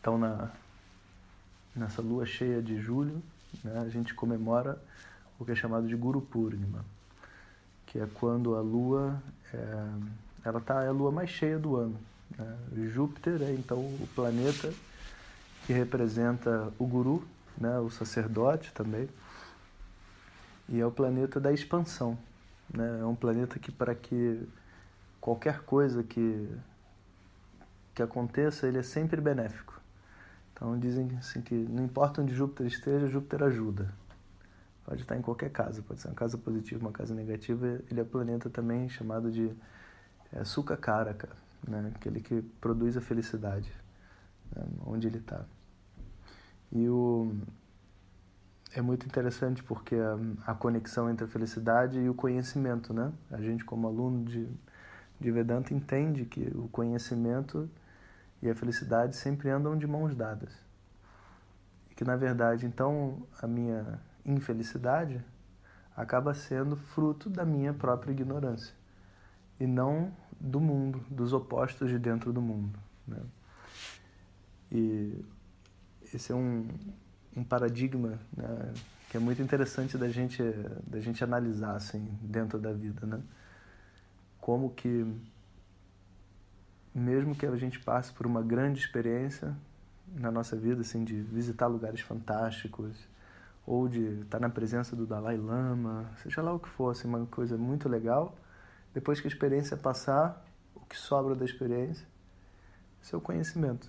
Então, na, nessa lua cheia de julho, né, a gente comemora o que é chamado de Guru Purnima, que é quando a lua é, ela tá, é a lua mais cheia do ano. Né? Júpiter é então o planeta que representa o guru, né, o sacerdote também, e é o planeta da expansão. Né? É um planeta que para que qualquer coisa que que aconteça, ele é sempre benéfico. Então dizem assim que não importa onde Júpiter esteja, Júpiter ajuda. Pode estar em qualquer casa, pode ser uma casa positiva, uma casa negativa. Ele é planeta também chamado de é, Sukha Karaka, né? aquele que produz a felicidade, né? onde ele está. E o, é muito interessante porque a, a, conexão entre a felicidade e o conhecimento, né? A gente como aluno de, de Vedanta entende que o conhecimento e a felicidade sempre andam de mãos dadas. E que na verdade, então, a minha infelicidade acaba sendo fruto da minha própria ignorância e não do mundo, dos opostos de dentro do mundo. Né? E esse é um, um paradigma né, que é muito interessante da gente, da gente analisar assim, dentro da vida. Né? Como que, mesmo que a gente passe por uma grande experiência na nossa vida, assim, de visitar lugares fantásticos, ou de estar na presença do Dalai Lama, seja lá o que for, assim, uma coisa muito legal, depois que a experiência passar, o que sobra da experiência é seu conhecimento.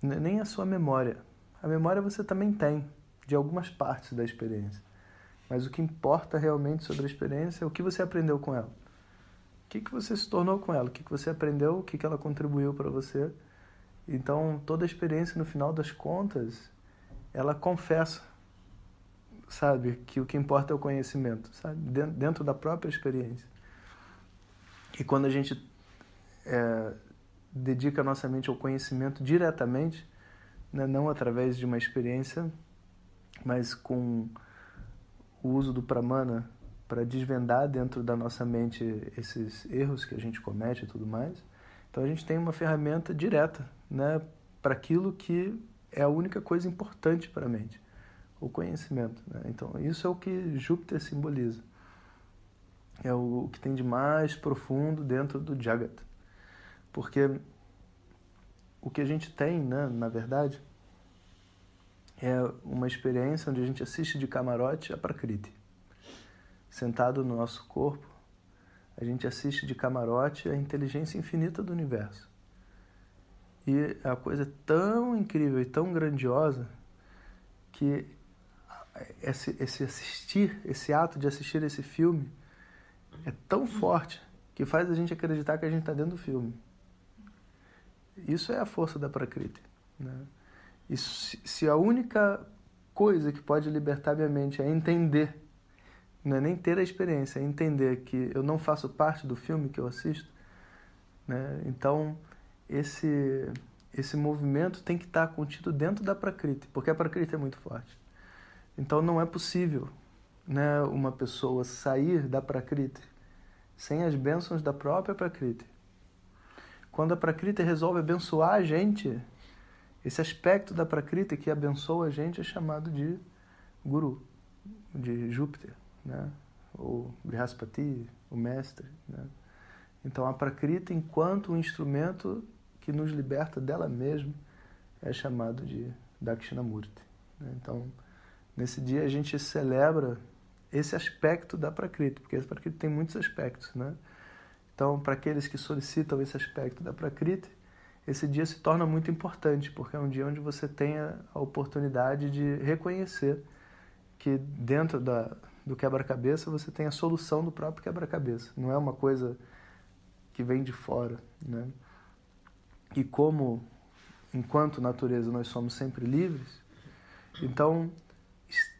Nem a sua memória. A memória você também tem, de algumas partes da experiência. Mas o que importa realmente sobre a experiência é o que você aprendeu com ela. O que, que você se tornou com ela? O que, que você aprendeu? O que, que ela contribuiu para você? Então, toda a experiência, no final das contas, ela confessa sabe? Que o que importa é o conhecimento, sabe? Dentro da própria experiência. E quando a gente é, dedica a nossa mente ao conhecimento diretamente, né? não através de uma experiência, mas com o uso do pramana para desvendar dentro da nossa mente esses erros que a gente comete e tudo mais. Então a gente tem uma ferramenta direta, né, para aquilo que é a única coisa importante para a mente o conhecimento. Né? Então, isso é o que Júpiter simboliza. É o que tem de mais profundo dentro do Jagat. Porque o que a gente tem, né, na verdade, é uma experiência onde a gente assiste de camarote a Prakriti. Sentado no nosso corpo, a gente assiste de camarote a inteligência infinita do universo. E a coisa é tão incrível e tão grandiosa que esse, esse assistir, esse ato de assistir esse filme é tão forte que faz a gente acreditar que a gente está dentro do filme. Isso é a força da Prakriti. Né? Se a única coisa que pode libertar minha mente é entender, não é nem ter a experiência, é entender que eu não faço parte do filme que eu assisto, né? então esse, esse movimento tem que estar contido dentro da Prakriti, porque a Prakriti é muito forte. Então não é possível né, uma pessoa sair da Prakriti sem as bênçãos da própria Prakriti. Quando a Prakriti resolve abençoar a gente, esse aspecto da Prakriti que abençoa a gente é chamado de Guru, de Júpiter, né? ou Brihaspati, o mestre. Né? Então a Prakriti, enquanto um instrumento que nos liberta dela mesma, é chamado de Dakshinamurti. Né? Então, Nesse dia a gente celebra esse aspecto da Prakriti, porque a Prakriti tem muitos aspectos, né? Então, para aqueles que solicitam esse aspecto da Prakriti, esse dia se torna muito importante, porque é um dia onde você tem a oportunidade de reconhecer que dentro da, do quebra-cabeça você tem a solução do próprio quebra-cabeça. Não é uma coisa que vem de fora, né? E como, enquanto natureza, nós somos sempre livres, então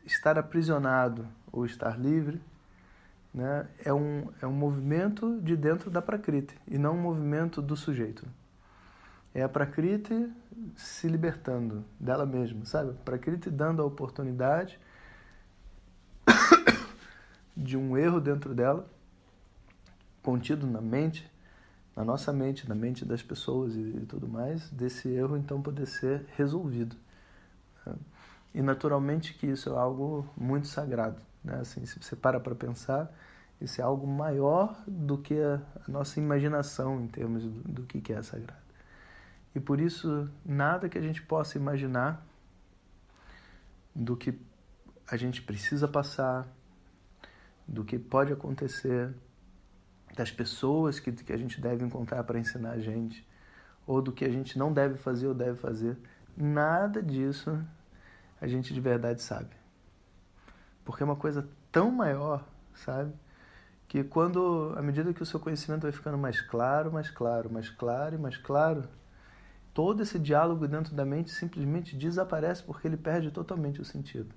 estar aprisionado ou estar livre né, é, um, é um movimento de dentro da Prakriti e não um movimento do sujeito. É a Prakriti se libertando dela mesma, sabe? A Prakriti dando a oportunidade de um erro dentro dela, contido na mente, na nossa mente, na mente das pessoas e, e tudo mais, desse erro então poder ser resolvido. Né? E naturalmente que isso é algo muito sagrado. Né? Assim, se você para para pensar, isso é algo maior do que a, nossa imaginação em termos do, do que é sagrado. E por isso, nada que a gente possa imaginar do que a gente precisa passar, do que pode acontecer, das pessoas que, que a gente deve encontrar para ensinar a gente, ou do que a gente não deve fazer ou deve fazer. Nada disso a gente de verdade sabe. Porque é uma coisa tão maior, sabe? Que quando, à medida que o seu conhecimento vai ficando mais claro, mais claro, mais claro e mais claro, todo esse diálogo dentro da mente simplesmente desaparece porque ele perde totalmente o sentido.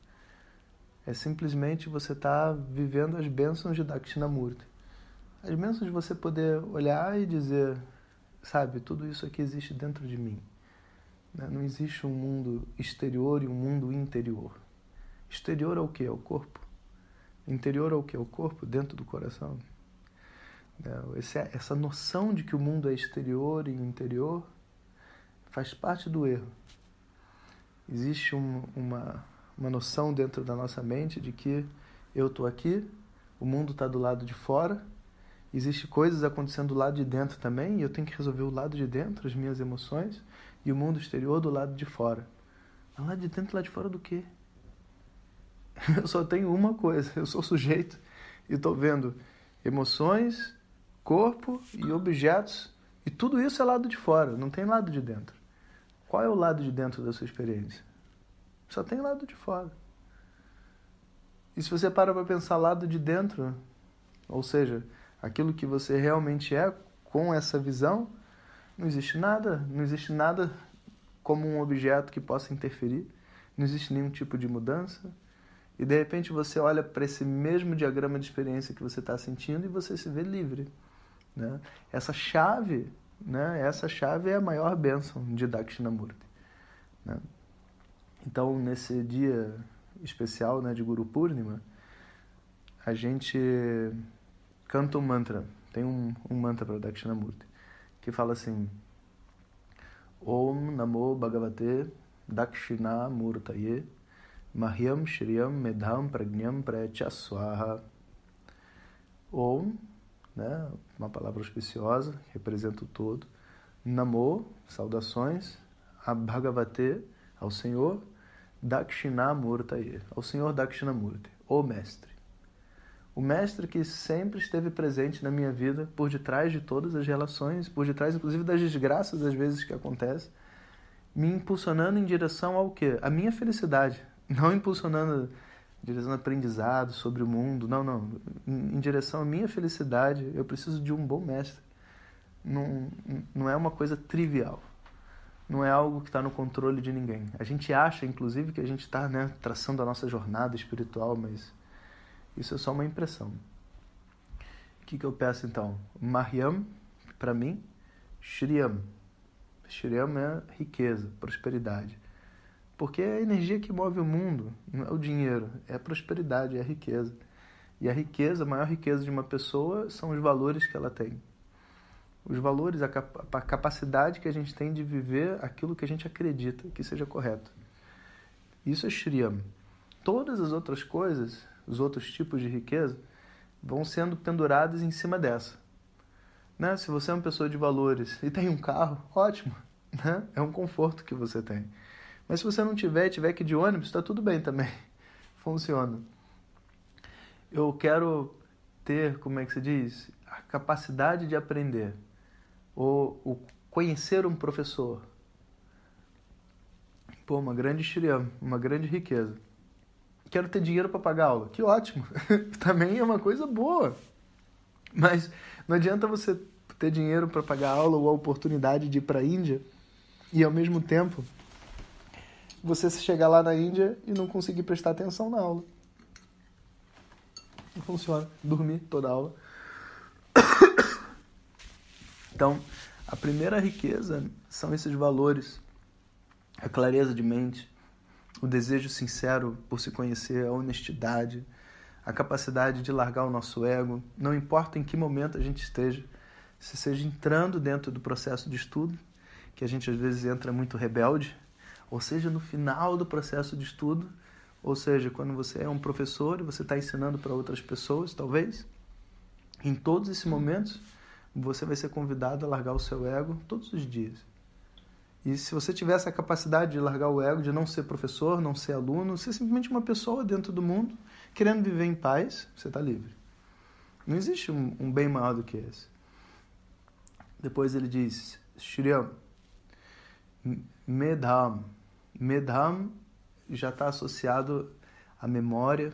É simplesmente você estar tá vivendo as bênçãos de Dakshinamurti. As bênçãos de você poder olhar e dizer, sabe, tudo isso aqui existe dentro de mim. Né? Não existe um mundo exterior e um mundo interior. Exterior é o que? É o corpo. Interior é o que? É o corpo dentro do coração. Né? Essa noção de que o mundo é exterior e interior faz parte do erro. Existe um, uma, uma noção dentro da nossa mente de que eu estou aqui, o mundo está do lado de fora, existe coisas acontecendo do lado de dentro também, e eu tenho que resolver o lado de dentro, as minhas emoções, e o mundo exterior do lado de fora. Mas lá de dentro lá de fora do quê? Eu só tenho uma coisa, eu sou sujeito e estou vendo emoções, corpo e objetos, e tudo isso é lado de fora, não tem lado de dentro. Qual é o lado de dentro da sua experiência? Só tem lado de fora. E se você para para pensar lado de dentro, ou seja, aquilo que você realmente é com essa visão, não existe nada, não existe nada como um objeto que possa interferir, não existe nenhum tipo de mudança. E de repente você olha para esse mesmo diagrama de experiência que você está sentindo e você se vê livre. Né? Essa chave, né? essa chave é a maior bênção de Dakshinamurti. Né? Então, nesse dia especial né, de Guru Purnima, a gente canta um mantra. Tem um, um mantra para Dakshinamurti que fala assim: Om Namo Bhagavate Dakshinamurtaye Mahyam Shriyam Medham Pragnyam Precha Swaha. Om, né, uma palavra auspiciosa, representa o todo. Namo, saudações. A Bhagavate, ao Senhor. Dakshinamurtaye, ao Senhor Dakshinamurti, o Mestre o mestre que sempre esteve presente na minha vida, por detrás de todas as relações, por detrás inclusive das desgraças às vezes que acontecem, me impulsionando em direção ao quê? A minha felicidade, não impulsionando em direção ao aprendizado sobre o mundo, não, não, em direção à minha felicidade, eu preciso de um bom mestre. Não, não é uma coisa trivial. Não é algo que está no controle de ninguém. A gente acha, inclusive, que a gente está né, traçando a nossa jornada espiritual, mas isso é só uma impressão. O que, que eu peço então? Mariam, para mim, Shriyam. Shriyam é riqueza, prosperidade. Porque é a energia que move o mundo, não é o dinheiro, é a prosperidade, é a riqueza. E a riqueza, a maior riqueza de uma pessoa são os valores que ela tem. Os valores, a, capacidade que a gente tem de viver aquilo que a gente acredita que seja correto. Isso é Shriyam. Todas as outras coisas os outros tipos de riqueza, vão sendo pendurados em cima dessa. Né? Se você é uma pessoa de valores e tem um carro, ótimo, né? é um conforto que você tem. Mas se você não tiver e tiver que ir de ônibus, está tudo bem também, funciona. Eu quero ter, como é que se diz, a capacidade de aprender, ou, ou conhecer um professor. Pô, uma grande shriya, uma grande riqueza quero ter dinheiro para pagar aula. Que ótimo. Também é uma coisa boa. Mas não adianta você ter dinheiro para pagar aula ou a oportunidade de ir para a Índia e ao mesmo tempo você chegar lá na Índia e não conseguir prestar atenção na aula. Não funciona. Dormir toda a aula. Então, a primeira riqueza são esses valores, a clareza de mente, o desejo sincero por se conhecer, a honestidade, a capacidade de largar o nosso ego, não importa em que momento a gente esteja, se seja entrando dentro do processo de estudo, que a gente às vezes entra muito rebelde, ou seja, no final do processo de estudo, ou seja, quando você é um professor e você está ensinando para outras pessoas, talvez, em todos esses momentos, você vai ser convidado a largar o seu ego todos os dias. E se você tiver essa capacidade de largar o ego, de não ser professor, não ser aluno, ser simplesmente uma pessoa dentro do mundo, querendo viver em paz, você está livre. Não existe um, um, bem maior do que esse. Depois ele diz, Shriya, Medham. Medham já está associado à memória,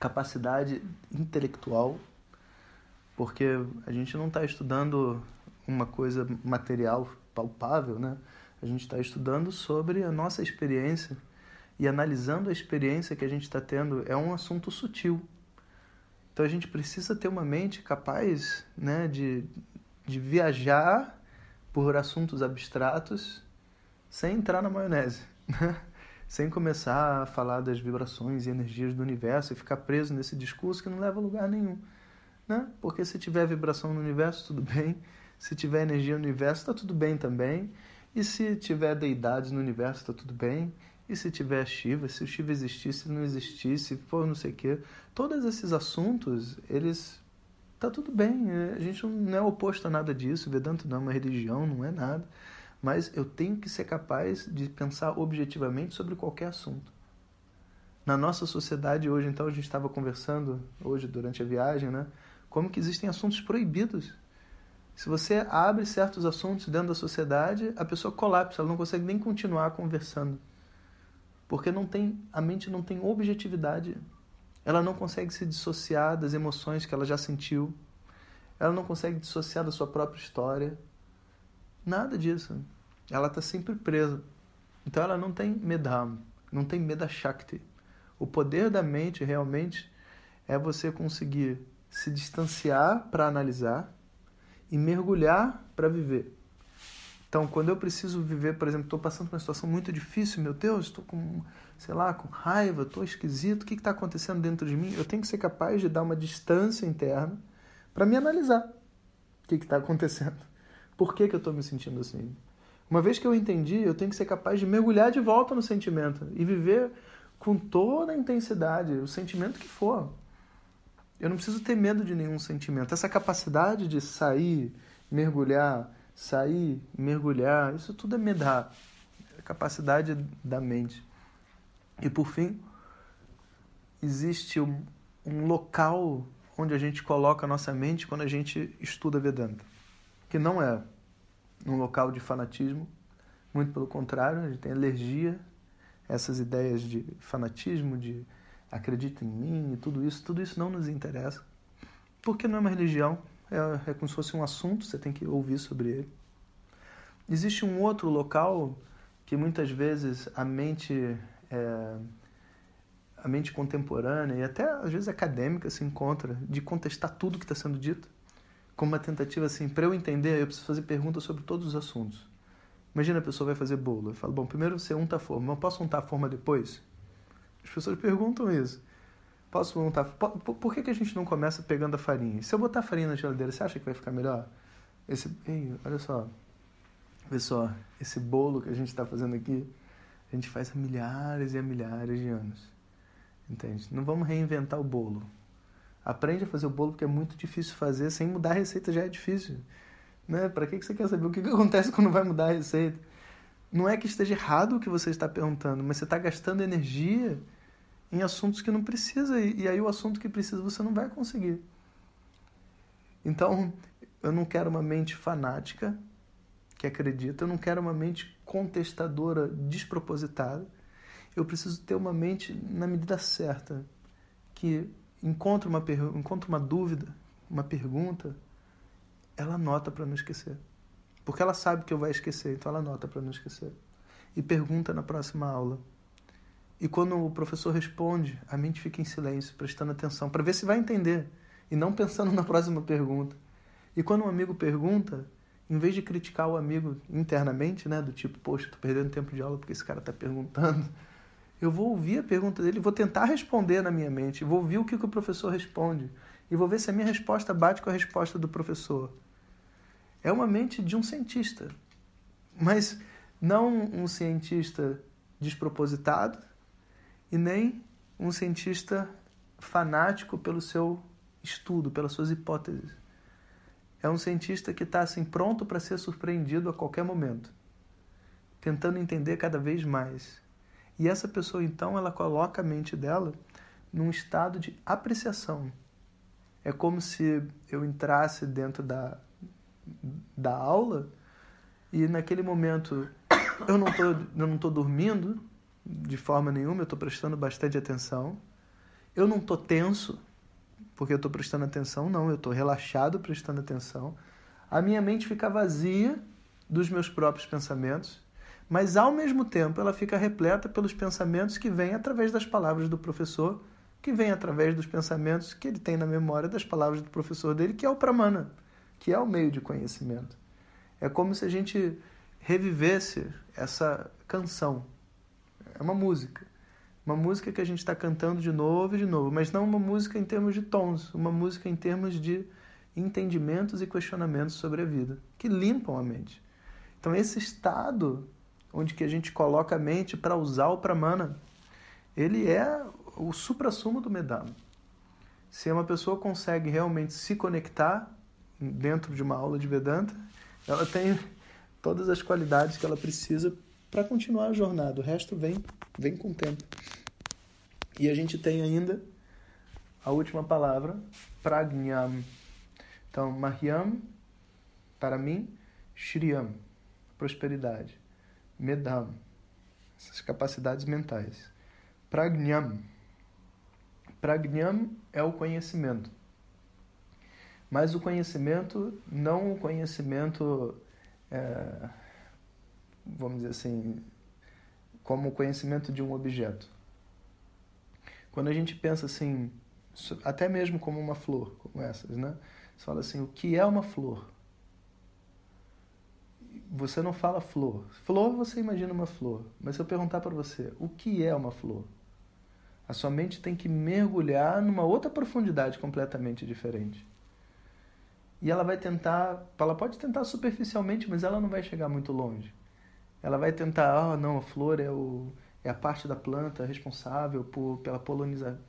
capacidade intelectual, porque a gente não está estudando uma coisa material, palpável, né? A gente está estudando sobre a nossa experiência e analisando a experiência que a gente está tendo é um assunto sutil. Então a gente precisa ter uma mente capaz né, de, de viajar por assuntos abstratos sem entrar na maionese, né? sem começar a falar das vibrações e energias do universo e ficar preso nesse discurso que não leva a lugar nenhum. Né? Porque se tiver vibração no universo, tudo bem. Se tiver energia no universo, está tudo bem também. E se tiver deidades no universo, está tudo bem. E se tiver Shiva, se o Shiva existisse, se não existisse, for não sei o quê. Todos esses assuntos, eles. Tá tudo bem. A gente não é oposto a nada disso. Vedanta não é uma religião, não é nada. Mas eu tenho que ser capaz de pensar objetivamente sobre qualquer assunto. Na nossa sociedade hoje, então, a gente estava conversando hoje durante a viagem, né? Como que existem assuntos proibidos. Se você abre certos assuntos dentro da sociedade, a pessoa colapsa, ela não consegue nem continuar conversando. Porque não tem, a mente não tem objetividade. Ela não consegue se dissociar das emoções que ela já sentiu. Ela não consegue dissociar da sua própria história. Nada disso. Ela está sempre presa. Então ela não tem medham, não tem meda shakti. O poder da mente realmente é você conseguir se distanciar para analisar e mergulhar para viver. Então, quando eu preciso viver, por exemplo, estou passando por uma situação muito difícil, meu Deus, estou com, sei lá, com raiva, estou esquisito, o que está acontecendo dentro de mim? Eu tenho que ser capaz de dar uma distância interna para me analisar o que está acontecendo. Por que, que eu estou me sentindo assim? Uma vez que eu entendi, eu tenho que ser capaz de mergulhar de volta no sentimento e viver com toda a intensidade, o sentimento que for. Eu não preciso ter medo de nenhum sentimento. Essa capacidade de sair, mergulhar, sair, mergulhar, isso tudo é medar, é capacidade da mente. E por fim, existe um, um local onde a gente coloca a nossa mente quando a gente estuda Vedanta, que não é um local de fanatismo, muito pelo contrário, a gente tem alergia a essas ideias de fanatismo, de acredita em mim e tudo isso, tudo isso não nos interessa, porque não é uma religião, é, é como se fosse um assunto, você tem que ouvir sobre ele. Existe um outro local que muitas vezes a mente é, a mente contemporânea e até às vezes acadêmica se encontra de contestar tudo que está sendo dito como uma tentativa assim para eu entender eu preciso fazer perguntas sobre todos os assuntos imagina a pessoa vai fazer bolo eu falo bom primeiro você unta a forma mas posso untar a forma depois as pessoas perguntam isso Posso perguntar, por, por que, que a gente não começa pegando a farinha? Se eu botar a farinha na geladeira, você acha que vai ficar melhor? Esse, ei, olha só, olha só, esse bolo que a gente está fazendo aqui, a gente faz há milhares e há milhares de anos. Entende? Não vamos reinventar o bolo. Aprende a fazer o bolo porque é muito difícil fazer, sem mudar a receita já é difícil. Né? Para que, que você quer saber o que, que acontece quando vai mudar a receita? Não é que esteja errado o que você está perguntando, mas você está gastando energia em assuntos que não precisa e, e aí o assunto que precisa você não vai conseguir. Então, eu não quero uma mente fanática que acredita, eu não quero uma mente contestadora despropositada. Eu preciso ter uma mente na medida certa, que encontra uma, encontra uma dúvida, uma pergunta, ela anota para não esquecer. Porque ela sabe que eu vou esquecer, então ela anota para não esquecer. E pergunta na próxima aula. E quando o professor responde, a mente fica em silêncio, prestando atenção, para ver se vai entender, e não pensando na próxima pergunta. E quando um amigo pergunta, em vez de criticar o amigo internamente, né, do tipo, poxa, tô perdendo tempo de aula porque esse cara está perguntando, eu vou ouvir a pergunta dele, vou tentar responder na minha mente, vou ouvir o que, que o professor responde. e vou ver se a minha resposta bate com a resposta do professor. É uma mente de um cientista, mas não um cientista despropositado e nem um cientista fanático pelo seu estudo, pelas suas hipóteses. É um cientista que está assim pronto para ser surpreendido a qualquer momento, tentando entender cada vez mais. E essa pessoa então ela coloca a mente dela num estado de apreciação. É como se eu entrasse dentro da, da aula e naquele momento eu não tô, eu não tô dormindo de forma nenhuma, eu estou prestando bastante atenção. Eu não estou tenso, porque eu estou prestando atenção, não, eu estou relaxado prestando atenção. A minha mente fica vazia dos meus próprios pensamentos, mas ao mesmo tempo ela fica repleta pelos pensamentos que vêm através das palavras do professor, que vêm através dos pensamentos que ele tem na memória das palavras do professor dele, que é o pramana, que é o meio de conhecimento. É como se a gente revivesse essa canção. É uma música. Uma música que a gente está cantando de novo e de novo, mas não uma música em termos de tons, uma música em termos de entendimentos e questionamentos sobre a vida, que limpam a mente. Então esse estado onde que a gente coloca a mente para usar o pramana, ele é o suprassumo do medama. Se uma pessoa consegue realmente se conectar dentro de uma aula de Vedanta, ela tem todas as qualidades que ela precisa para continuar a jornada. O resto vem, vem com o tempo. E a gente tem ainda a última palavra, pragnyam. Então, mahyam, para mim, shriyam, prosperidade. Medam, essas capacidades mentais. Pragnyam. Pragnyam é o conhecimento. Mas o conhecimento, não o conhecimento é, vamos dizer assim, como o conhecimento de um objeto. Quando a gente pensa assim, até mesmo como uma flor, como essas, né? Você fala assim, o que é uma flor? Você não fala flor. Flor, você imagina uma flor. Mas se eu perguntar para você, o que é uma flor? A sua mente tem que mergulhar numa outra profundidade completamente diferente. E ela vai tentar, ela pode tentar superficialmente, mas ela não vai chegar muito longe. Ela vai tentar, ah, não, a flor é, o, é a parte da planta responsável por, pela poloniza,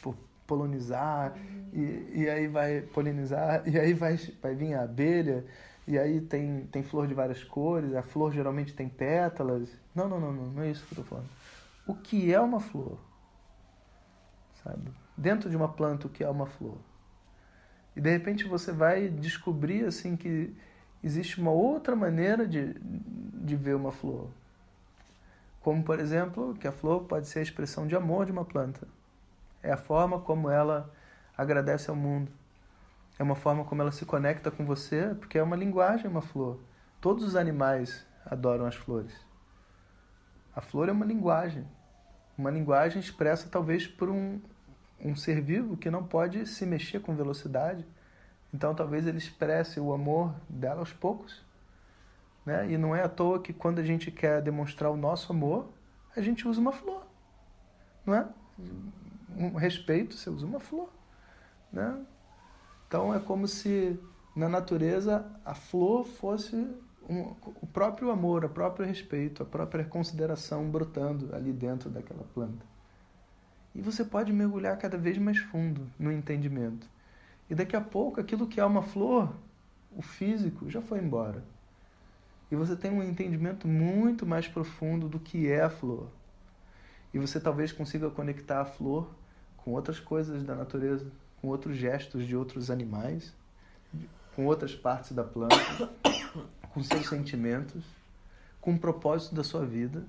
por polonizar, e, e aí vai polinizar, e aí vai, vai vir a abelha, e aí tem, tem flor de várias cores, a flor geralmente tem pétalas. Não, não, não, não, não é isso que eu estou falando. O que é uma flor? Sabe? Dentro de uma planta, o que é uma flor? E de repente você vai descobrir assim que existe uma outra maneira de, de ver uma flor. Como, por exemplo, que a flor pode ser a expressão de amor de uma planta. É a forma como ela agradece ao mundo. É uma forma como ela se conecta com você, porque é uma linguagem, uma flor. Todos os animais adoram as flores. A flor é uma linguagem. Uma linguagem expressa talvez por um, um ser vivo que não pode se mexer com velocidade então talvez ele expresse o amor dela aos poucos. Né? E não é à toa que quando a gente quer demonstrar o nosso amor, a gente usa uma flor. Não é? Um respeito, você usa uma flor. Né? Então é como se na natureza a flor fosse um, o próprio amor, o próprio respeito, a própria consideração brotando ali dentro daquela planta. E você pode mergulhar cada vez mais fundo no entendimento. E daqui a pouco, aquilo que é uma flor, o físico, já foi embora. E você tem um entendimento muito mais profundo do que é a flor. E você talvez consiga conectar a flor com outras coisas da natureza, com outros gestos de outros animais, com outras partes da planta, com seus sentimentos, com o propósito da sua vida.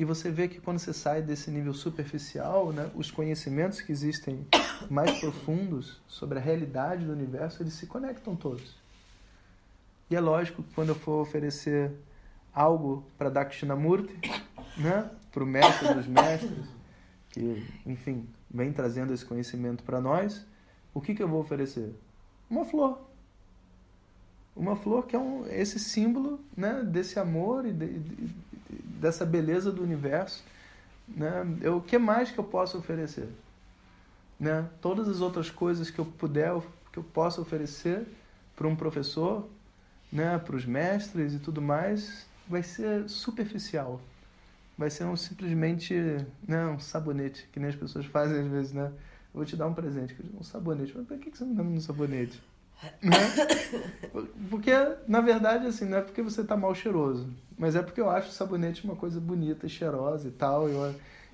E você vê que quando você sai desse nível superficial, né, os conhecimentos que existem mais profundos sobre a realidade do universo, eles se conectam todos. E é lógico que quando eu for oferecer algo para Dakshinamurti, né, para o mestre dos mestres, que, enfim, vem trazendo esse conhecimento para nós, o que, que eu vou oferecer? Uma flor. Uma flor que é um, esse símbolo né, desse amor e de, de, dessa beleza do universo. Né? O que mais que eu posso oferecer? né? Todas as outras coisas que eu puder, que eu possa oferecer para um professor, né, para os mestres e tudo mais, vai ser superficial. Vai ser um simplesmente, né, um sabonete, que nem as pessoas fazem às vezes, né? Eu vou te dar um presente, um sabonete. Mas por que você me dá um sabonete? Né? Porque, na verdade, assim, não é porque você tá mal cheiroso, mas é porque eu acho o sabonete uma coisa bonita e cheirosa e tal,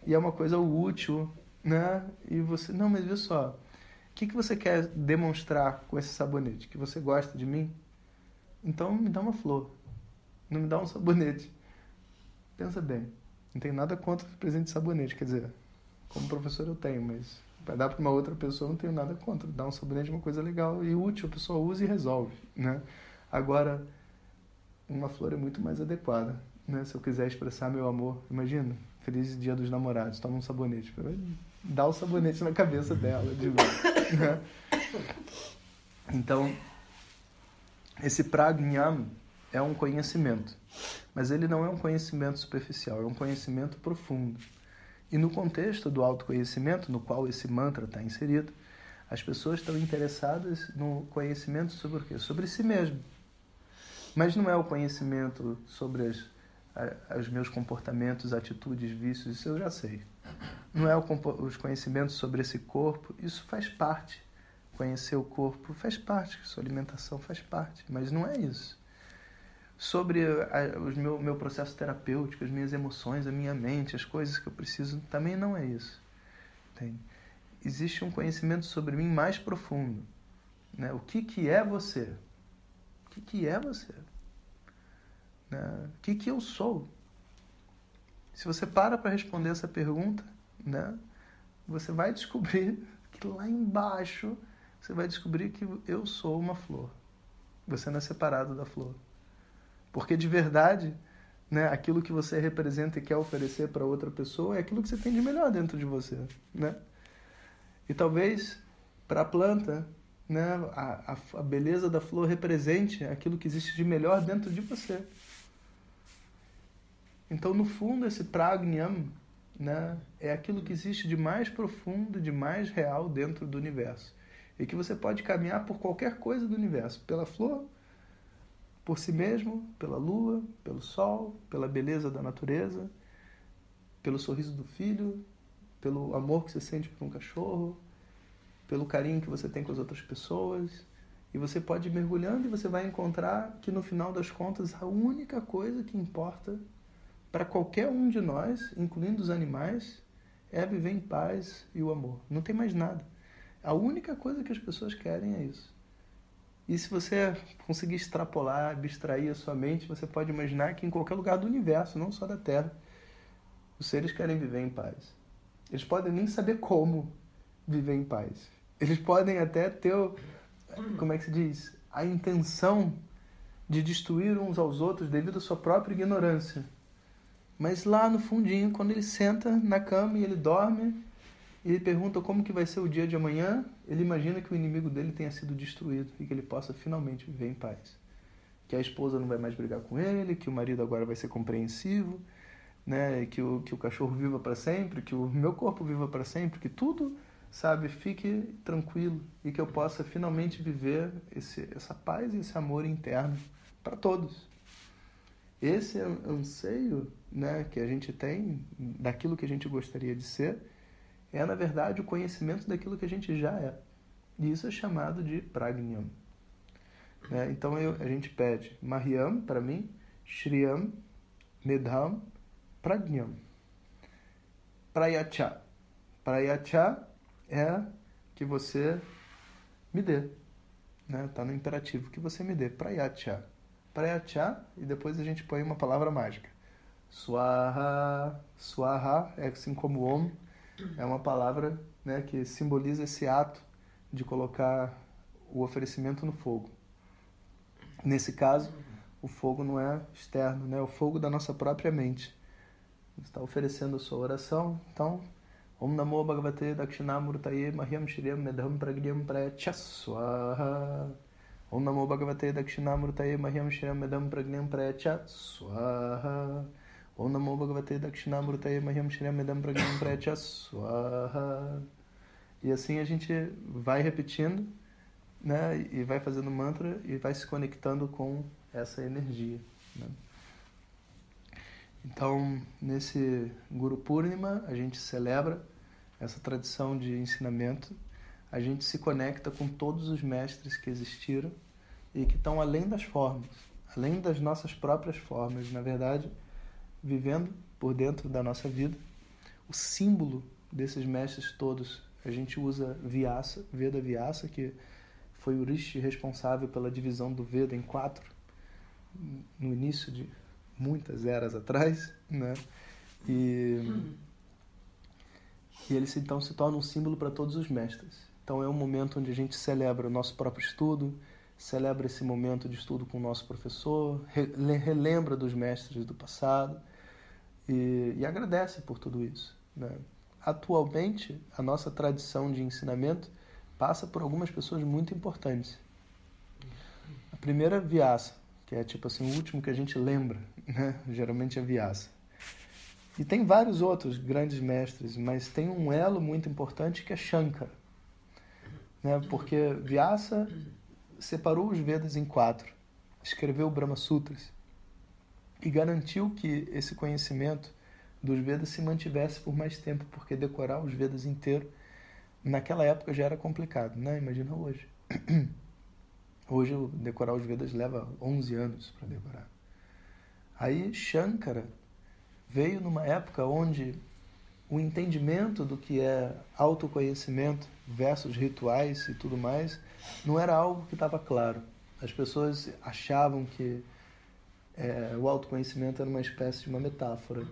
e, é uma coisa útil, né? E você, não, mas viu só, o que, que você quer demonstrar com esse sabonete? Que você gosta de mim? Então me dá uma flor, não me dá um sabonete. Pensa bem, não tem nada contra o presente de sabonete, quer dizer, como professor eu tenho, mas para dar para uma outra pessoa não tenho nada contra. Dar um sabonete é uma coisa legal e útil, a pessoa usa e resolve, né? Agora, uma flor é muito mais adequada, né? Se eu quiser expressar meu amor, imagina, feliz dia dos namorados, toma um sabonete. Dá o sabonete na cabeça dela, de novo, né? Então, esse pragnyam é um conhecimento, mas ele não é um conhecimento superficial, é um conhecimento profundo. E no contexto do autoconhecimento, no qual esse mantra está inserido, as pessoas estão interessadas no conhecimento sobre o quê? Sobre si mesmo. Mas não é o conhecimento sobre as, os meus comportamentos, atitudes, vícios, isso eu já sei. Não é o, os conhecimentos sobre esse corpo, isso faz parte. Conhecer o corpo faz parte, sua alimentação faz parte, mas não é isso sobre a, o meu, meu processo terapêutico, as minhas emoções, a minha mente, as coisas que eu preciso, também não é isso. Tem. Existe um conhecimento sobre mim mais profundo. Né? O que, que é você? O que, que é você? Né? O que, que eu sou? Se você para para responder essa pergunta, né, você vai descobrir que lá embaixo você vai descobrir que eu sou uma flor. Você não é separado da flor. Porque de verdade, né, aquilo que você representa e quer oferecer para outra pessoa é aquilo que você tem de melhor dentro de você, né? E talvez para a planta, né, a, a, beleza da flor represente aquilo que existe de melhor dentro de você. Então, no fundo, esse pragnyam né, é aquilo que existe de mais profundo, de mais real dentro do universo. E que você pode caminhar por qualquer coisa do universo, pela flor, por si mesmo, pela lua, pelo sol, pela beleza da natureza, pelo sorriso do filho, pelo amor que você sente por um cachorro, pelo carinho que você tem com as outras pessoas. E você pode ir mergulhando e você vai encontrar que no final das contas a única coisa que importa para qualquer um de nós, incluindo os animais, é viver em paz e o amor. Não tem mais nada. A única coisa que as pessoas querem é isso. E se você conseguir extrapolar, abstrair a sua mente, você pode imaginar que em qualquer lugar do universo, não só da Terra, os seres querem viver em paz. Eles podem nem saber como viver em paz. Eles podem até ter, como é que se diz, a intenção de destruir uns aos outros devido à sua própria ignorância. Mas lá no fundinho, quando ele senta na cama e ele dorme, ele pergunta como que vai ser o dia de amanhã, ele imagina que o inimigo dele tenha sido destruído e que ele possa finalmente viver em paz. Que a esposa não vai mais brigar com ele, que o marido agora vai ser compreensivo, né, que o, que o cachorro viva para sempre, que o meu corpo viva para sempre, que tudo, sabe, fique tranquilo e que eu possa finalmente viver esse, essa paz e esse amor interno para todos. Esse anseio né, que a gente tem daquilo que a gente gostaria de ser é, na verdade, o conhecimento daquilo que a gente já é. E isso é chamado de pragnyam. Né? Então eu, a gente pede Mahyam para mim, Shriyam, Medham, Pragnyam. Prayacha. Prayacha é que você me dê. Né? Tá no imperativo, que você me dê. Prayacha. Prayacha, e depois a gente põe uma palavra mágica. Swaha. Swaha é assim como Om é uma palavra né, que simboliza esse ato de colocar o oferecimento no fogo. Nesse caso, o fogo não é externo, né? é o fogo da nossa própria mente. Está oferecendo a sua oração, então, Om Namo Bhagavate Dakshinamurtaye Mahyam Shriam Medham Pragnyam Prayachaswaha Om Namo Bhagavate Dakshinamurtaye Mahyam Shriam Medham Pragnyam Prayachaswaha Om Namo Bhagavate Dakshinamurtaye Mahyam Shriam Medam Pragnam Precha Swaha. E assim a gente vai repetindo, né? E vai fazendo mantra e vai se conectando com essa energia. Né? Então, nesse Guru Purnima, a gente celebra essa tradição de ensinamento, a gente se conecta com todos os mestres que existiram e que estão além das formas, além das nossas próprias formas, na verdade, vivendo por dentro da nossa vida. O símbolo desses mestres todos, a gente usa Vyasa, Veda Vyasa, que foi o Rishi responsável pela divisão do Veda em quatro no início de muitas eras atrás, né? E, e ele então se torna um símbolo para todos os mestres. Então é um momento onde a gente celebra o nosso próprio estudo, celebra esse momento de estudo com o nosso professor, relembra dos mestres do passado e, e agradece por tudo isso. Né? Atualmente, a nossa tradição de ensinamento passa por algumas pessoas muito importantes. A primeira, Vyasa, que é tipo assim, o último que a gente lembra, né? geralmente é Vyasa. E tem vários outros grandes mestres, mas tem um elo muito importante que é Shankara. Né? Porque Vyasa separou os Vedas em quatro, escreveu o Brahma Sutras e garantiu que esse conhecimento dos Vedas se mantivesse por mais tempo, porque decorar os Vedas inteiro naquela época já era complicado, né? Imagina hoje. Hoje decorar os Vedas leva 11 anos para decorar. Aí Shankara veio numa época onde o entendimento do que é autoconhecimento versus rituais e tudo mais não era algo que estava claro. As pessoas achavam que é, o autoconhecimento era uma espécie de uma metáfora,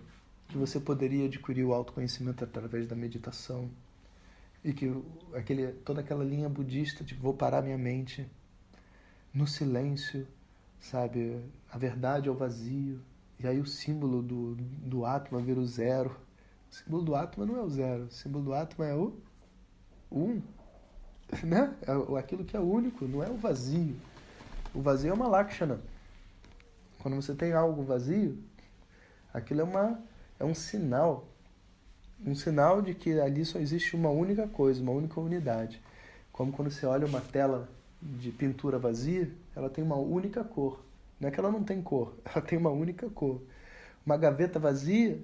que você poderia adquirir o autoconhecimento através da meditação e que aquele, toda aquela linha budista de vou parar minha mente no silêncio, sabe? A verdade é o vazio. E aí o símbolo do, do Atma vira o zero. O símbolo do Atma não é o zero. O símbolo do Atma é o um. Né? É aquilo que é único, não é o vazio. O vazio é uma lakshana. Quando você tem algo vazio, aquilo é, uma, é um sinal. Um sinal de que ali só existe uma única coisa, uma única unidade. Como quando você olha uma tela de pintura vazia, ela tem uma única cor. Não é que ela não tem cor, ela tem uma única cor. Uma gaveta vazia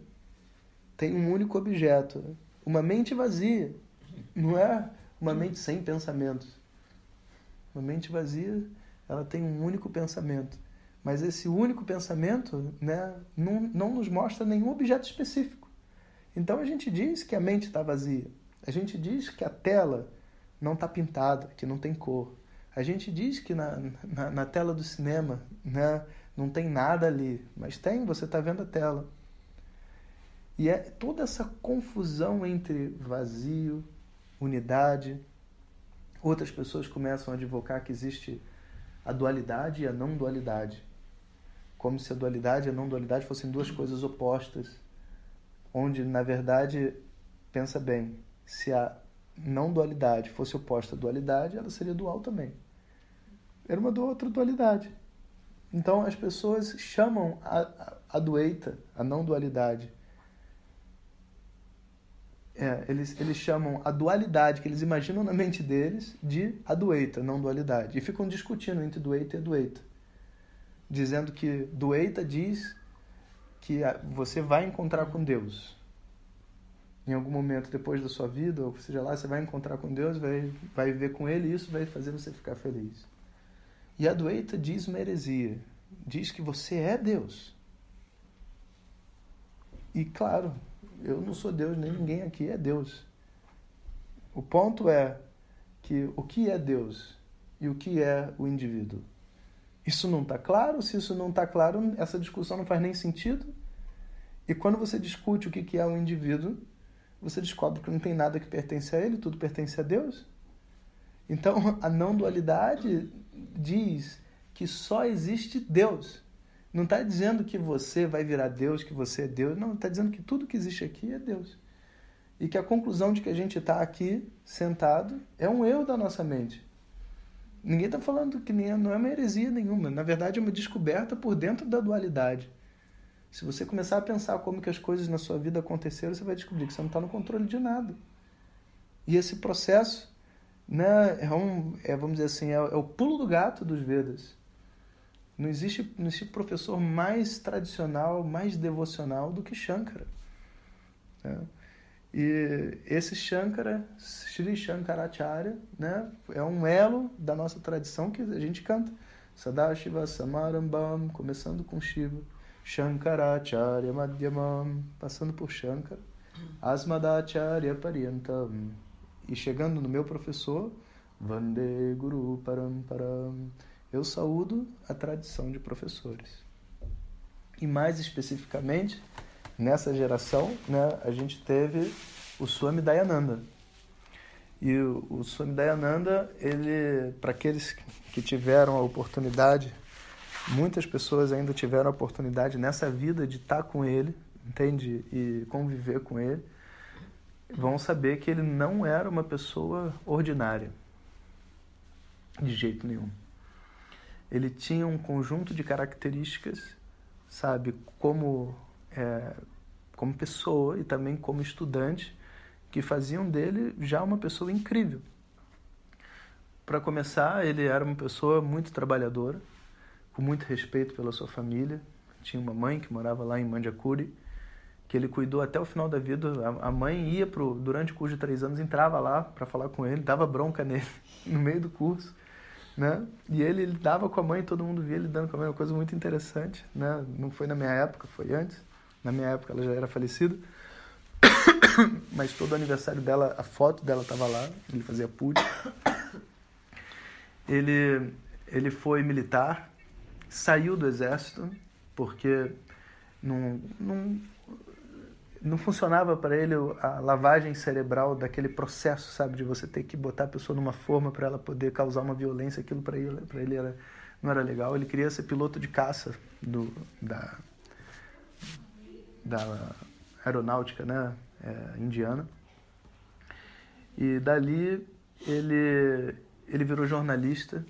tem um único objeto. Uma mente vazia não é uma mente sem pensamentos. Uma mente vazia, ela tem um único pensamento. Mas esse único pensamento né, não, não nos mostra nenhum objeto específico. Então a gente diz que a mente está vazia. A gente diz que a tela não está pintada, que não tem cor. A gente diz que na, na, na tela do cinema né, não tem nada ali, mas tem, você está vendo a tela. E é toda essa confusão entre vazio, unidade. Outras pessoas começam a advocar que existe a dualidade e a não dualidade. Como se a dualidade e a não dualidade fossem duas coisas opostas. Onde, na verdade, pensa bem, se a não dualidade fosse oposta à dualidade, ela seria dual também. Era uma outra dualidade. Então as pessoas chamam a, a, a dueita, a não dualidade. É, eles, eles chamam a dualidade que eles imaginam na mente deles de adueita, não dualidade. E ficam discutindo entre dueita e adueita. Dizendo que dueita diz que você vai encontrar com Deus em algum momento depois da sua vida, ou seja lá, você vai encontrar com Deus, vai, vai viver com Ele e isso vai fazer você ficar feliz. E a Dueita diz uma heresia, diz que você é Deus. E claro, eu não sou Deus, nem ninguém aqui é Deus. O ponto é que o que é Deus e o que é o indivíduo. Isso não está claro? Se isso não está claro, essa discussão não faz nem sentido. E quando você discute o que é o indivíduo, você descobre que não tem nada que pertence a ele, tudo pertence a Deus. Então, a não dualidade diz que só existe Deus. Não está dizendo que você vai virar Deus, que você é Deus. Não, está dizendo que tudo que existe aqui é Deus. E que a conclusão de que a gente está aqui sentado é um erro da nossa mente. Ninguém está falando que nem, não é uma heresia nenhuma. Na verdade, é uma descoberta por dentro da dualidade. Se você começar a pensar como que as coisas na sua vida aconteceram, você vai descobrir que você não está no controle de nada. E esse processo né, é um, é, vamos dizer assim, é, é o pulo do gato dos Vedas. Não existe, não existe professor mais tradicional, mais devocional do que Shankara. Né? E esse Shankara, Sri Shankaracharya, né, é um elo da nossa tradição que a gente canta. Sadashiva Samarambam, começando com Shiva. Shankaracharya Madhyamam, passando por Shankara. Asmadacharya Paryantam. E chegando no meu professor, Vande Guru Paramparam. Eu saúdo a tradição de professores. E mais especificamente, nessa geração, né, a gente teve o Swami Dayananda. E o, o Swami Dayananda, ele, para aqueles que tiveram a oportunidade, muitas pessoas ainda tiveram a oportunidade nessa vida de estar com ele, entende? E conviver com ele, vão saber que ele não era uma pessoa ordinária, de jeito nenhum. Ele tinha um conjunto de características, sabe, como é, como pessoa e também como estudante, que faziam dele já uma pessoa incrível. Para começar, ele era uma pessoa muito trabalhadora, com muito respeito pela sua família. Tinha uma mãe que morava lá em Mandiacuri, que ele cuidou até o final da vida. A mãe ia pro, durante o curso de três anos, entrava lá para falar com ele, dava bronca nele no meio do curso, né? E ele, ele dava com a mãe, todo mundo via ele dando com a mãe, uma coisa muito interessante, né? Não foi na minha época, foi antes. Na minha época ela já era falecida. Mas todo aniversário dela, a foto dela estava lá, ele fazia pude. Ele, ele foi militar, saiu do exército, porque não, não, não funcionava para ele a lavagem cerebral daquele processo, sabe, de você ter que botar a pessoa numa forma para ela poder causar uma violência, aquilo para ele, para ele era, não era legal. Ele queria ser piloto de caça do, da, da aeronáutica né, é, indiana. E dali ele, ele virou jornalista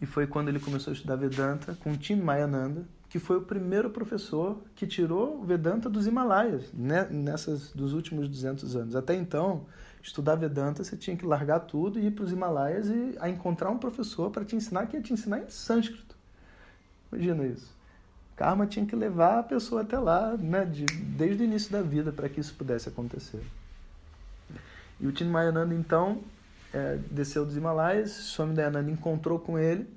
e foi quando ele começou a estudar Vedanta com Tim Mayananda, que foi o primeiro professor que tirou o Vedanta dos Himalaias, né, nessas dos últimos 200 anos. Até então, estudar Vedanta, você tinha que largar tudo e ir para os Himalaias e a encontrar um professor para te ensinar que ia te ensinar em sânscrito. Imagina isso karma tinha que levar a pessoa até lá, né, de, desde o início da vida, para que isso pudesse acontecer. E o Mayananda, então, é, desceu dos Himalaias, Swami Dayananda encontrou com ele,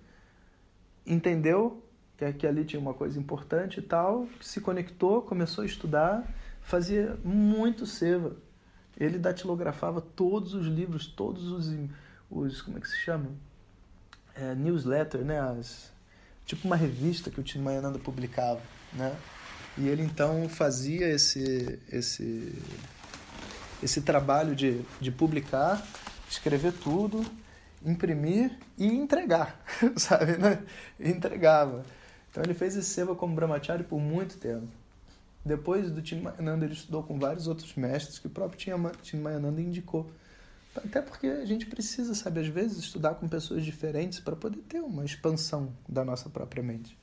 entendeu que, que ali tinha uma coisa importante e tal, se conectou, começou a estudar, fazia muito seva. Ele datilografava todos os livros, todos os, os como é que se chama? É, newsletter, né, as, tipo uma revista que o Tim Mayananda publicava, né? E ele então fazia esse esse esse trabalho de, de publicar, escrever tudo, imprimir e entregar, sabe, né? entregava. Então ele fez esse seva como brahmachari por muito tempo. Depois do Tim Mayananda ele estudou com vários outros mestres que o próprio Tim Mayananda indicou. Até porque a gente precisa, sabe, às vezes estudar com pessoas diferentes para poder ter uma expansão da nossa própria mente.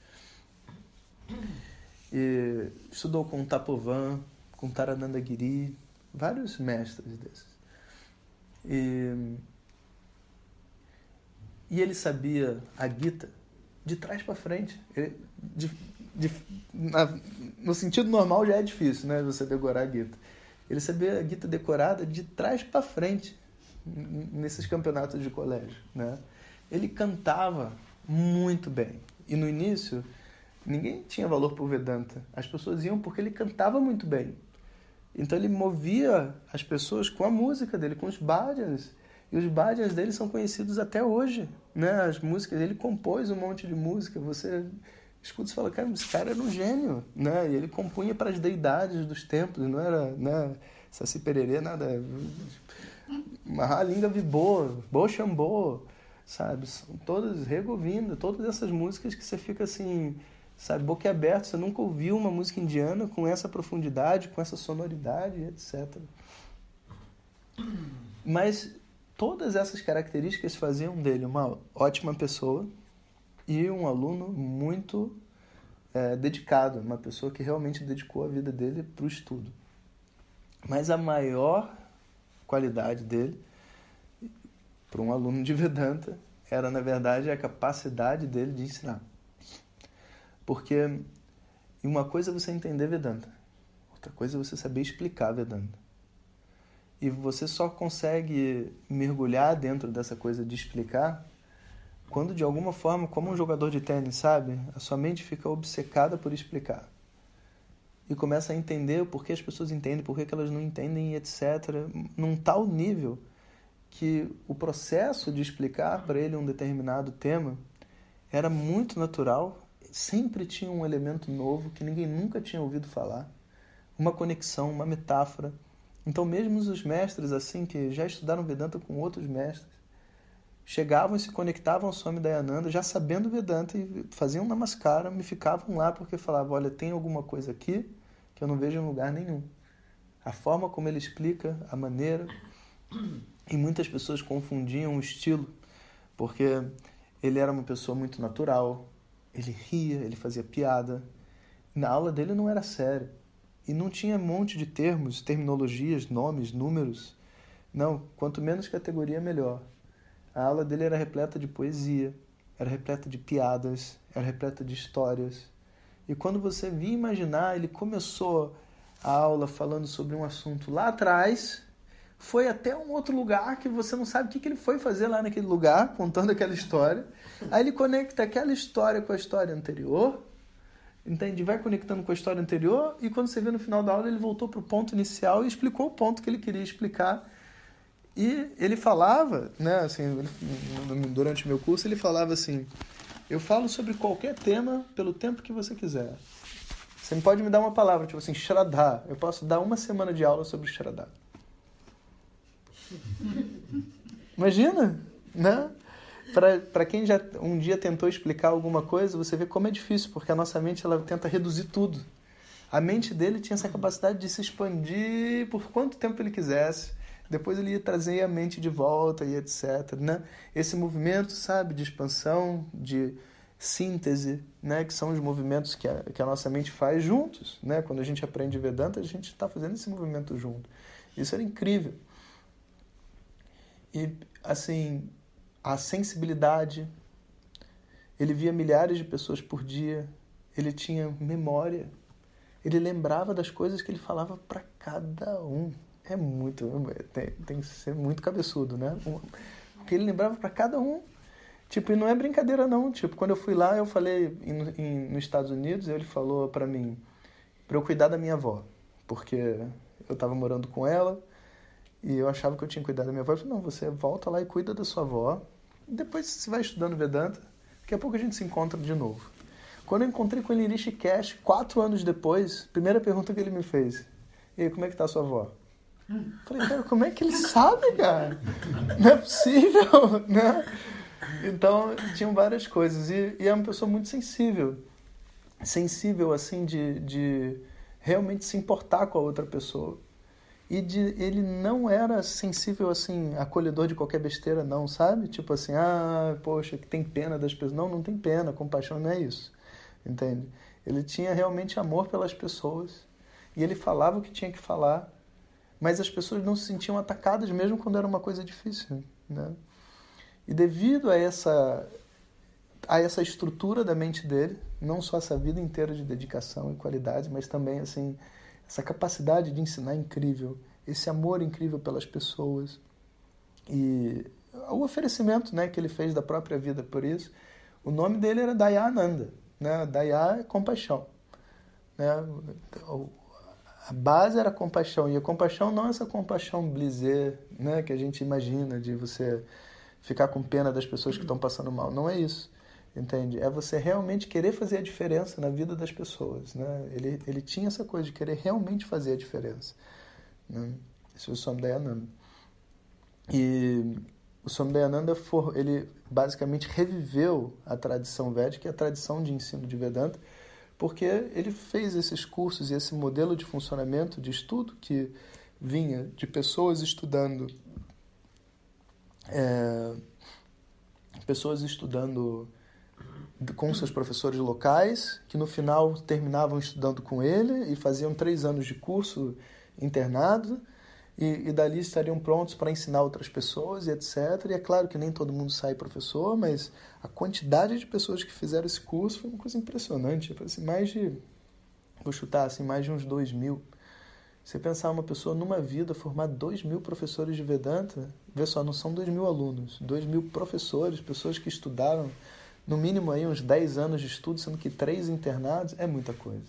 E estudou com Tapovan, com Tarananda Giri, vários mestres desses. E, e ele sabia a Gita de trás para frente. Ele, de, de, na, no sentido normal já é difícil, né, você decorar a Gita. Ele sabia a Gita decorada de trás para frente nesses campeonatos de colégio, né? Ele cantava muito bem. E no início, ninguém tinha valor para o Vedanta. As pessoas iam porque ele cantava muito bem. Então ele movia as pessoas com a música dele, com os bhajans. E os bhajans dele são conhecidos até hoje, né? As músicas, ele compôs um monte de música. Você escuta e fala, cara, esse cara era um gênio, né? E ele compunha para as deidades dos templos, não era, né? Saci Pererê, nada Mahalinga Vibô, Bochambô, sabe? São todas, Regovinda, todas essas músicas que você fica assim, sabe, boca aberta, você nunca ouviu uma música indiana com essa profundidade, com essa sonoridade, etc. Mas todas essas características faziam dele uma ótima pessoa e um aluno muito é, dedicado, uma pessoa que realmente dedicou a vida dele para o estudo. Mas a maior qualidade dele para um aluno de Vedanta era, na verdade, a capacidade dele de ensinar. Porque uma coisa é você entender Vedanta, outra coisa é você saber explicar Vedanta. E você só consegue mergulhar dentro dessa coisa de explicar quando, de alguma forma, como um jogador de tênis, sabe? A sua mente fica obcecada por explicar. E começa a entender por que as pessoas entendem, por que elas não entendem, etc. Num tal nível que o processo de explicar para ele um determinado tema era muito natural, sempre tinha um elemento novo que ninguém nunca tinha ouvido falar, uma conexão, uma metáfora. Então, mesmo os mestres assim que já estudaram Vedanta com outros mestres, chegavam e se conectavam ao Swami Dayananda já sabendo Vedanta e faziam namaskara, me ficavam lá porque falavam, olha, tem alguma coisa aqui que eu não vejo em lugar nenhum. A forma como ele explica, a maneira, e muitas pessoas confundiam o estilo, porque ele era uma pessoa muito natural, ele ria, ele fazia piada. Na aula dele não era sério. E não tinha um monte de termos, terminologias, nomes, números. Não, quanto menos categoria, melhor. A aula dele era repleta de poesia, era repleta de piadas, era repleta de histórias. E quando você via imaginar, ele começou a aula falando sobre um assunto lá atrás, foi até um outro lugar que você não sabe o que, que ele foi fazer lá naquele lugar, contando aquela história. Aí ele conecta aquela história com a história anterior, entende? Vai conectando com a história anterior e quando você vê no final da aula ele voltou para o ponto inicial e explicou o ponto que ele queria explicar. E ele falava, né, assim, durante o meu curso, ele falava assim: Eu falo sobre qualquer tema pelo tempo que você quiser. Você pode me dar uma palavra, tipo assim, Shraddha. Eu posso dar uma semana de aula sobre Shraddha. Imagina, né? Para quem já um dia tentou explicar alguma coisa, você vê como é difícil, porque a nossa mente ela tenta reduzir tudo. A mente dele tinha essa capacidade de se expandir por quanto tempo ele quisesse. Depois ele ia trazer a mente de volta e etc. Né? Esse movimento, sabe, de expansão, de síntese, né? que são os movimentos que a, que a nossa mente faz juntos. Né? Quando a gente aprende Vedanta, a gente está fazendo esse movimento junto. Isso era incrível. E, assim, a sensibilidade. Ele via milhares de pessoas por dia. Ele tinha memória. Ele lembrava das coisas que ele falava para cada um. É muito. Tem, tem que ser muito cabeçudo, né? Porque ele lembrava para cada um. Tipo, e não é brincadeira, não. Tipo, quando eu fui lá, eu falei em, em, nos Estados Unidos, ele falou para mim para eu cuidar da minha avó. Porque eu estava morando com ela e eu achava que eu tinha cuidado da minha avó. Eu falei, não, você volta lá e cuida da sua avó. Depois você vai estudando Vedanta. Daqui a pouco a gente se encontra de novo. Quando eu encontrei com ele em Rishikesh, quatro anos depois, primeira pergunta que ele me fez. E aí, como é que tá a sua avó? Falei, cara, como é que ele sabe, cara? Não é possível, né? Então, tinham várias coisas. E, e é uma pessoa muito sensível. Sensível, assim, de, de realmente se importar com a outra pessoa e de, ele não era sensível assim, acolhedor de qualquer besteira, não, sabe? Tipo assim, ah, poxa, que tem pena das pessoas. Não, não tem pena, compaixão não é isso, entende? Ele tinha realmente amor pelas pessoas e ele falava o que tinha que falar, mas as pessoas não se sentiam atacadas mesmo quando era uma coisa difícil, né? E devido a essa a essa estrutura da mente dele, não só essa vida inteira de dedicação e qualidade, mas também assim essa capacidade de ensinar incrível, esse amor incrível pelas pessoas e o oferecimento, né, que ele fez da própria vida por isso. O nome dele era Dayananda, né? Daya é compaixão, né? A base era compaixão e a compaixão não é essa compaixão blisé, né, que a gente imagina de você ficar com pena das pessoas que estão passando mal. Não é isso entende? É você realmente querer fazer a diferença na vida das pessoas, né? Ele, ele tinha essa coisa de querer realmente fazer a diferença, né? Esse é o Swami Dayananda. E o Swami Dayananda, for, ele basicamente reviveu a tradição védica e a tradição de ensino de Vedanta, porque ele fez esses cursos e esse modelo de funcionamento, de estudo que vinha de pessoas estudando é, pessoas estudando com seus professores locais, que no final terminavam estudando com ele e faziam três anos de curso internado. E, e dali estariam prontos para ensinar outras pessoas e etc. E é claro que nem todo mundo sai professor, mas a quantidade de pessoas que fizeram esse curso foi uma coisa impressionante. Assim, mais de, vou chutar assim, mais de uns dois mil. Você pensar uma pessoa numa vida formar dois mil professores de Vedanta, vê só, não são dois mil alunos, dois mil professores, pessoas que estudaram no mínimo aí uns 10 anos de estudo, sendo que três internados, é muita coisa.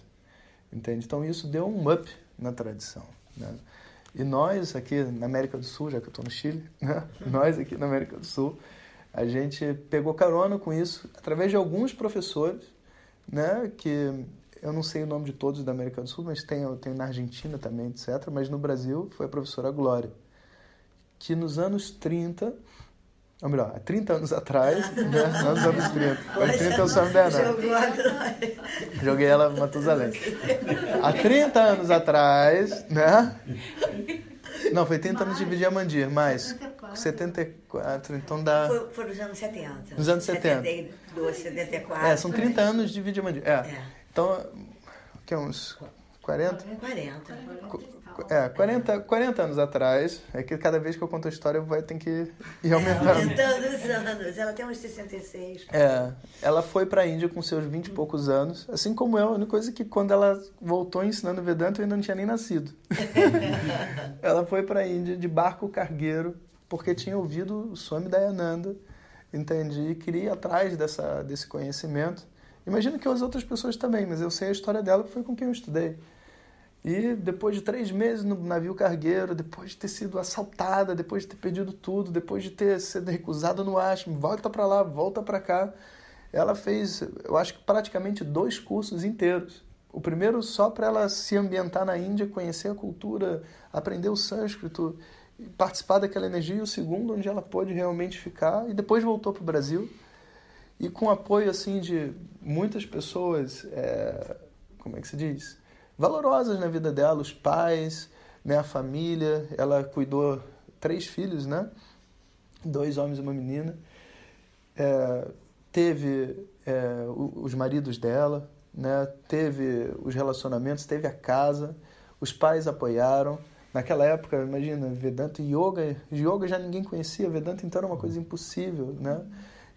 Entende? Então isso deu um up na tradição. Né? E nós aqui na América do Sul, já que eu estou no Chile, né? nós aqui na América do Sul, a gente pegou carona com isso através de alguns professores, né? que eu não sei o nome de todos da América do Sul, mas tem, tem na Argentina também, etc. Mas no Brasil foi a professora Glória, que nos anos 30, ou melhor, há 30 anos atrás, né? nos anos 30, mas 30 eu não. Joguei ela em Matusalém. Há 30 anos atrás, né? Não, foi 30 anos de Vidiamandir, mas 74, então dá. Foi, foi nos anos 70. Nos anos 70. 72, 74. É, são 30 anos de Vidiamandir. É. é. Então, que é uns 40? 40. É, 40, 40 anos atrás. É que cada vez que eu conto a história vai ter que ir aumentando. Aumentando os anos. Ela tem uns 66. É. Ela foi para a Índia com seus 20 e poucos anos. Assim como eu. A única coisa é que quando ela voltou ensinando Vedanta, eu ainda não tinha nem nascido. ela foi para a Índia de barco cargueiro porque tinha ouvido o Swami Dayananda. Entendi. E queria ir atrás dessa, desse conhecimento. Imagino que as outras pessoas também, mas eu sei a história dela porque foi com quem eu estudei. E depois de três meses no navio cargueiro, depois de ter sido assaltada, depois de ter pedido tudo, depois de ter sido recusada no ashram, volta para lá, volta para cá, ela fez, eu acho que praticamente dois cursos inteiros. O primeiro só para ela se ambientar na Índia, conhecer a cultura, aprender o sânscrito, participar daquela energia. E o segundo, onde ela pôde realmente ficar, e depois voltou para o Brasil e com apoio assim de muitas pessoas, é, como é que se diz, valorosas na vida dela, os pais, né, a família. Ela cuidou três filhos, né, dois homens e uma menina. É, teve é, os maridos dela, né, teve os relacionamentos, teve a casa. Os pais apoiaram. Naquela época, imagina, Vedanta e Yoga, Yoga já ninguém conhecia, Vedanta então era uma coisa impossível, né?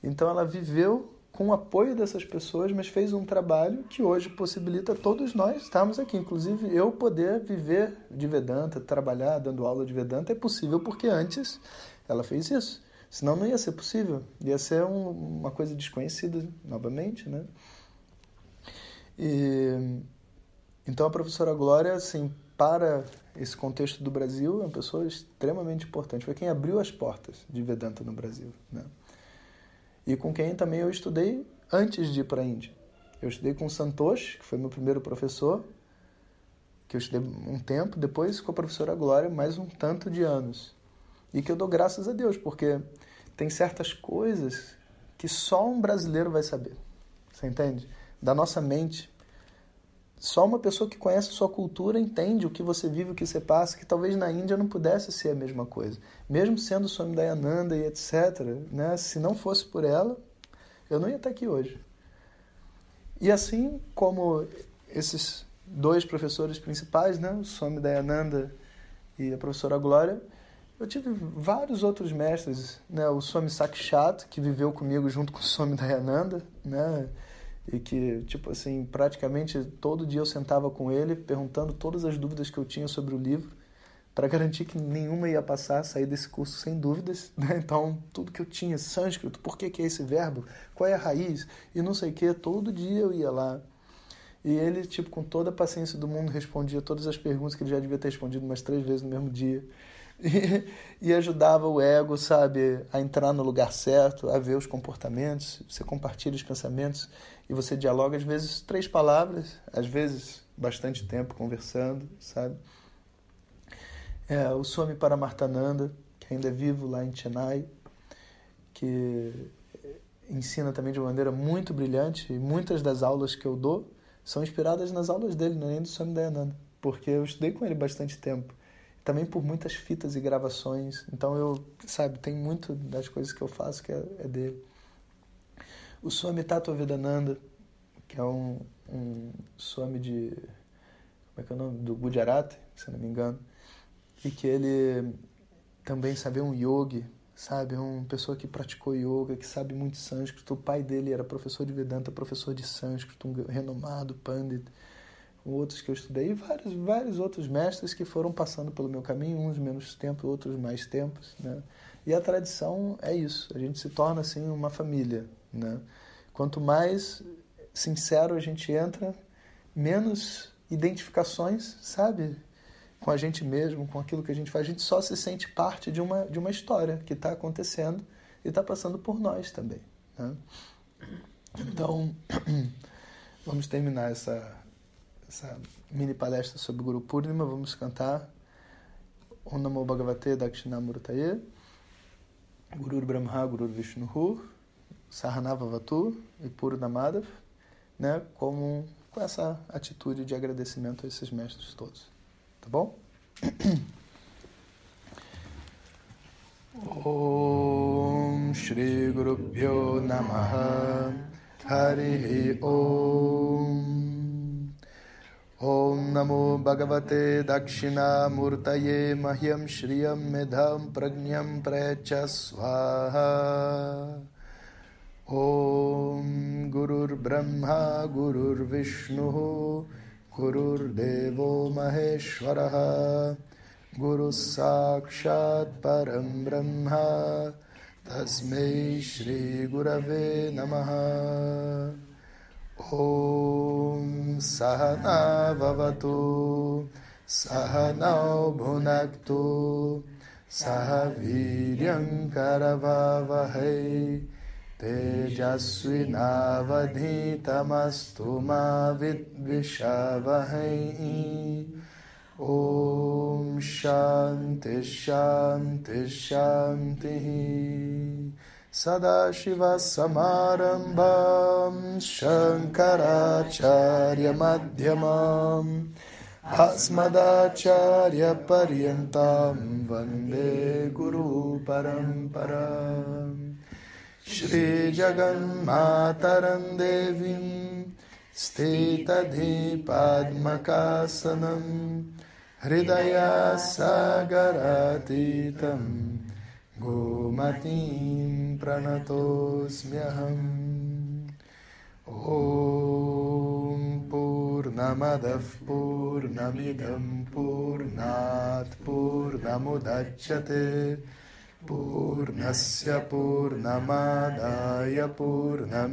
Então ela viveu com o apoio dessas pessoas, mas fez um trabalho que hoje possibilita todos nós estarmos aqui. Inclusive, eu poder viver de Vedanta, trabalhar dando aula de Vedanta, é possível porque antes ela fez isso. Senão não ia ser possível. Ia ser um, uma coisa desconhecida, novamente, né? E, então a professora Glória, assim, para esse contexto do Brasil, é uma pessoa extremamente importante. Foi quem abriu as portas de Vedanta no Brasil, né? E com quem também eu estudei antes de ir para a Índia. Eu estudei com o Santosh, que foi meu primeiro professor, que eu estudei um tempo, depois com a professora Glória, mais um tanto de anos. E que eu dou graças a Deus, porque tem certas coisas que só um brasileiro vai saber. Você entende? Da nossa mente. Só uma pessoa que conhece a sua cultura entende o que você vive, o que você passa, que talvez na Índia não pudesse ser a mesma coisa. Mesmo sendo Swami Dayananda e etc., né? se não fosse por ela, eu não ia estar aqui hoje. E assim como esses dois professores principais, né? o Swami Dayananda e a professora Glória, eu tive vários outros mestres, né? o Swami Sakshat, que viveu comigo junto com o Swami Dayananda, né? E que, tipo assim, praticamente todo dia eu sentava com ele perguntando todas as dúvidas que eu tinha sobre o livro para garantir que nenhuma ia passar, sair desse curso sem dúvidas, né? Então, tudo que eu tinha, sânscrito, por que, que é esse verbo, qual é a raiz e não sei o que, todo dia eu ia lá. E ele, tipo, com toda a paciência do mundo, respondia todas as perguntas que ele já devia ter respondido umas três vezes no mesmo dia. E, ajudava o ego, sabe, a entrar no lugar certo, a ver os comportamentos. Você compartilha os pensamentos e você dialoga, às vezes, três palavras, às vezes, bastante tempo conversando, sabe? É, o Swami Paramartananda, que ainda é vivo lá em Chennai, que ensina também de uma maneira muito brilhante, e muitas das aulas que eu dou são inspiradas nas aulas dele, é nem do Swami Dayananda, porque eu estudei com ele bastante tempo também por muitas fitas e gravações. Então eu, sabe, tem muito das coisas que eu faço que é, é dele. O Swami Tattva Vedananda, que é um, um Swami de. Como é que é o nome? Do Gujarat, se não me engano. e que ele também sabe é um yogi, sabe, é uma pessoa que praticou yoga, que sabe muito sânscrito. O pai dele era professor de Vedanta, professor de sânscrito, um renomado pandit. Outros que eu estudei, e vários, vários outros mestres que foram passando pelo meu caminho, uns menos tempo, outros mais tempos, né? E a tradição é isso, a gente se torna assim uma família, né? Quanto mais sincero a gente entra, menos identificações, sabe? Com a gente mesmo, com aquilo que a gente faz. A gente só se sente parte de uma, de uma história que está acontecendo e está passando por nós também. Né? Então, vamos terminar essa, essa mini palestra sobre Guru Purnima. Vamos cantar Om Namo Bhagavate Dakshinamurtaye, Guru Brahma, Guru Vishnuhu, Sahanavavatu e Purnamadav, né? como com essa atitude de agradecimento a esses mestres todos. Tá bom? Om Shri Guru Pyo Namaha Hari Om Om Namo Bhagavate Dakshina Murtaye Mahyam Shriyam Medham Pragnyam Precha Swaha Om Gurur Brahma Gurur Vishnu Gururdevo Maheshwaraha Guru Sakshat Param ॐ सहना भवतु सहनौ भुनक्तु सह वीर्यङ्करवहै तेजस्विनावधीतमस्तु मा विद्विषावहै। ॐ शान्तिः शान्तिः। सदाशिवसमारम्भां शङ्कराचार्यमध्यमाम् अस्मदाचार्यपर्यन्तां वन्दे गुरुपरम्पराम् श्रीजगन्मातरं देवीं स्थितधिपद्मकासनं हृदयासागरातीतं गोमतीं प्रणतोऽस्म्यहम् ॐ पूर्णमदः पूर्णमिदं पूर्णात् पूर्णमुदच्यते पूर्णस्य पूर्णमादाय पूर्णमेवावशिष्यते।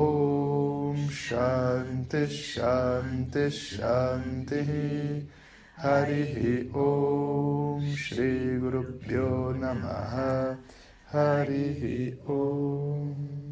ॐ शान्तिः शान्तिः शान्तिः Hari Om Shri Gurubhyo Namaha. Hari Om.